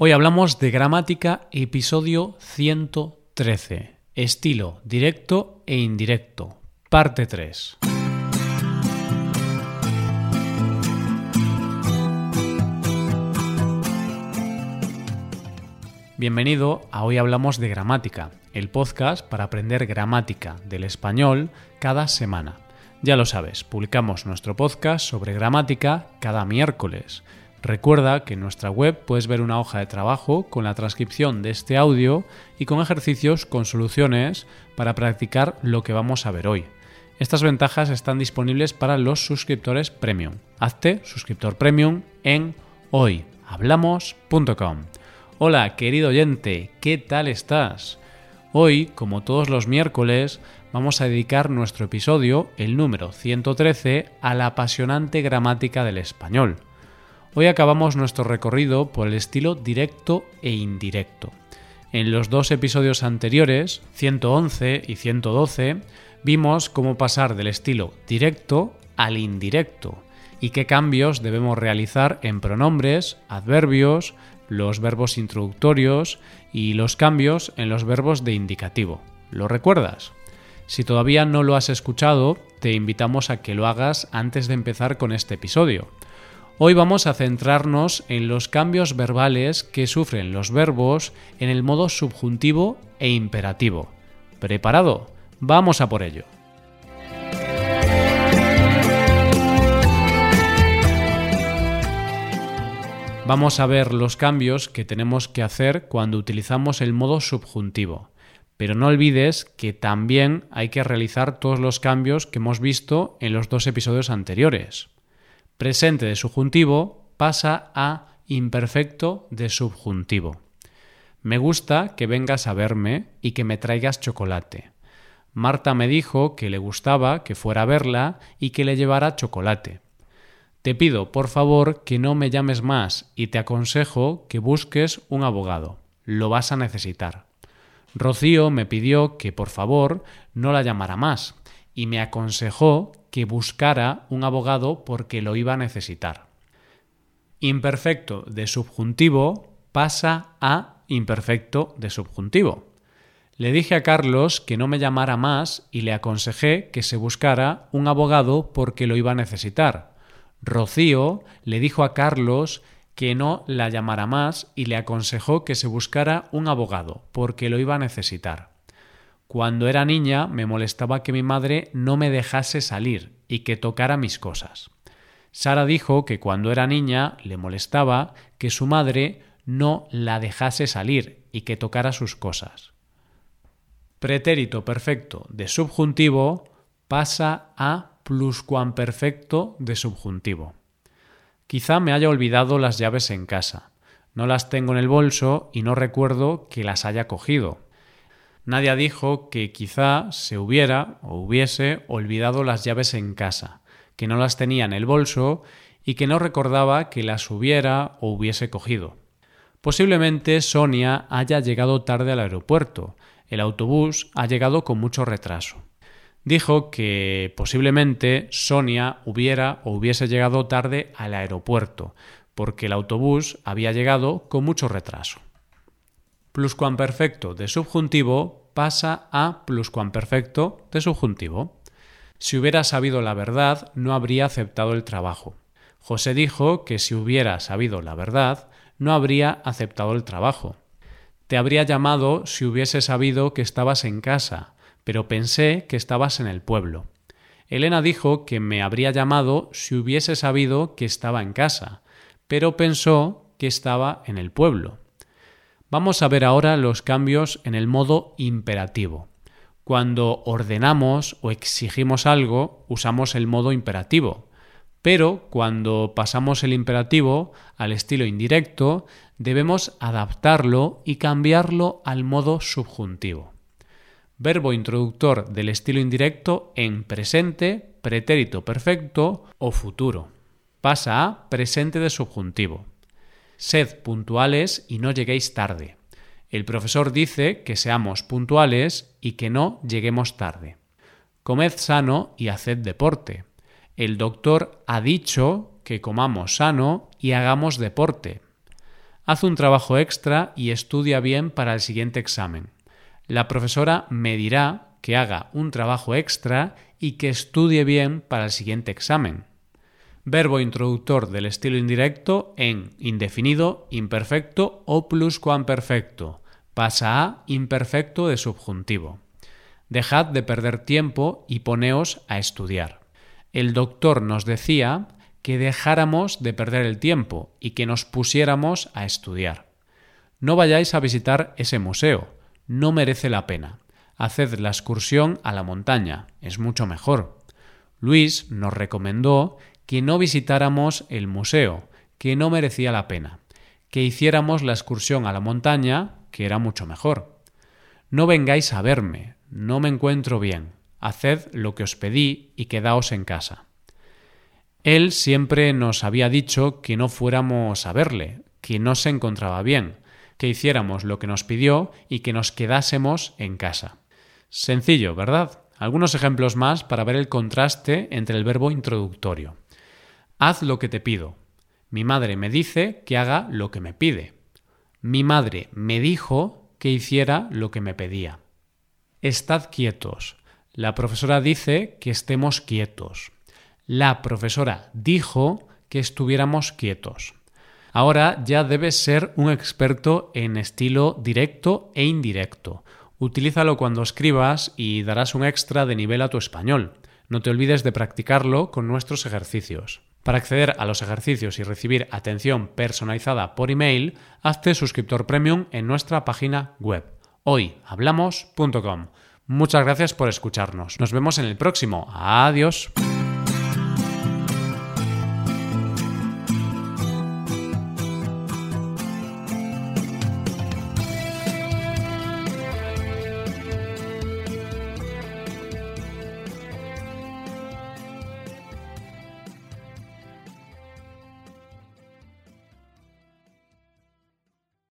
Hoy hablamos de gramática, episodio 113, estilo directo e indirecto, parte 3. Bienvenido a Hoy Hablamos de Gramática, el podcast para aprender gramática del español cada semana. Ya lo sabes, publicamos nuestro podcast sobre gramática cada miércoles. Recuerda que en nuestra web puedes ver una hoja de trabajo con la transcripción de este audio y con ejercicios con soluciones para practicar lo que vamos a ver hoy. Estas ventajas están disponibles para los suscriptores premium. Hazte suscriptor premium en hoyhablamos.com. Hola, querido oyente, ¿qué tal estás? Hoy, como todos los miércoles, vamos a dedicar nuestro episodio, el número 113, a la apasionante gramática del español. Hoy acabamos nuestro recorrido por el estilo directo e indirecto. En los dos episodios anteriores, 111 y 112, vimos cómo pasar del estilo directo al indirecto y qué cambios debemos realizar en pronombres, adverbios, los verbos introductorios y los cambios en los verbos de indicativo. ¿Lo recuerdas? Si todavía no lo has escuchado, te invitamos a que lo hagas antes de empezar con este episodio. Hoy vamos a centrarnos en los cambios verbales que sufren los verbos en el modo subjuntivo e imperativo. ¿Preparado? Vamos a por ello. Vamos a ver los cambios que tenemos que hacer cuando utilizamos el modo subjuntivo. Pero no olvides que también hay que realizar todos los cambios que hemos visto en los dos episodios anteriores presente de subjuntivo pasa a imperfecto de subjuntivo. Me gusta que vengas a verme y que me traigas chocolate. Marta me dijo que le gustaba que fuera a verla y que le llevara chocolate. Te pido, por favor, que no me llames más y te aconsejo que busques un abogado. Lo vas a necesitar. Rocío me pidió que, por favor, no la llamara más y me aconsejó que buscara un abogado porque lo iba a necesitar. Imperfecto de subjuntivo pasa a imperfecto de subjuntivo. Le dije a Carlos que no me llamara más y le aconsejé que se buscara un abogado porque lo iba a necesitar. Rocío le dijo a Carlos que no la llamara más y le aconsejó que se buscara un abogado porque lo iba a necesitar. Cuando era niña me molestaba que mi madre no me dejase salir y que tocara mis cosas. Sara dijo que cuando era niña le molestaba que su madre no la dejase salir y que tocara sus cosas. Pretérito perfecto de subjuntivo pasa a pluscuamperfecto de subjuntivo. Quizá me haya olvidado las llaves en casa. No las tengo en el bolso y no recuerdo que las haya cogido. Nadia dijo que quizá se hubiera o hubiese olvidado las llaves en casa, que no las tenía en el bolso y que no recordaba que las hubiera o hubiese cogido. Posiblemente Sonia haya llegado tarde al aeropuerto. El autobús ha llegado con mucho retraso. Dijo que posiblemente Sonia hubiera o hubiese llegado tarde al aeropuerto, porque el autobús había llegado con mucho retraso pluscuamperfecto de subjuntivo pasa a pluscuamperfecto de subjuntivo. Si hubiera sabido la verdad, no habría aceptado el trabajo. José dijo que si hubiera sabido la verdad, no habría aceptado el trabajo. Te habría llamado si hubiese sabido que estabas en casa, pero pensé que estabas en el pueblo. Elena dijo que me habría llamado si hubiese sabido que estaba en casa, pero pensó que estaba en el pueblo. Vamos a ver ahora los cambios en el modo imperativo. Cuando ordenamos o exigimos algo, usamos el modo imperativo. Pero cuando pasamos el imperativo al estilo indirecto, debemos adaptarlo y cambiarlo al modo subjuntivo. Verbo introductor del estilo indirecto en presente, pretérito perfecto o futuro. Pasa a presente de subjuntivo. Sed puntuales y no lleguéis tarde. El profesor dice que seamos puntuales y que no lleguemos tarde. Comed sano y haced deporte. El doctor ha dicho que comamos sano y hagamos deporte. Haz un trabajo extra y estudia bien para el siguiente examen. La profesora me dirá que haga un trabajo extra y que estudie bien para el siguiente examen. Verbo introductor del estilo indirecto en indefinido, imperfecto o pluscuamperfecto. Pasa a imperfecto de subjuntivo. Dejad de perder tiempo y poneos a estudiar. El doctor nos decía que dejáramos de perder el tiempo y que nos pusiéramos a estudiar. No vayáis a visitar ese museo, no merece la pena. Haced la excursión a la montaña, es mucho mejor. Luis nos recomendó que no visitáramos el museo, que no merecía la pena, que hiciéramos la excursión a la montaña, que era mucho mejor. No vengáis a verme, no me encuentro bien. Haced lo que os pedí y quedaos en casa. Él siempre nos había dicho que no fuéramos a verle, que no se encontraba bien, que hiciéramos lo que nos pidió y que nos quedásemos en casa. Sencillo, ¿verdad? Algunos ejemplos más para ver el contraste entre el verbo introductorio. Haz lo que te pido. Mi madre me dice que haga lo que me pide. Mi madre me dijo que hiciera lo que me pedía. Estad quietos. La profesora dice que estemos quietos. La profesora dijo que estuviéramos quietos. Ahora ya debes ser un experto en estilo directo e indirecto. Utilízalo cuando escribas y darás un extra de nivel a tu español. No te olvides de practicarlo con nuestros ejercicios. Para acceder a los ejercicios y recibir atención personalizada por email, hazte suscriptor premium en nuestra página web hoyhablamos.com. Muchas gracias por escucharnos. Nos vemos en el próximo. Adiós.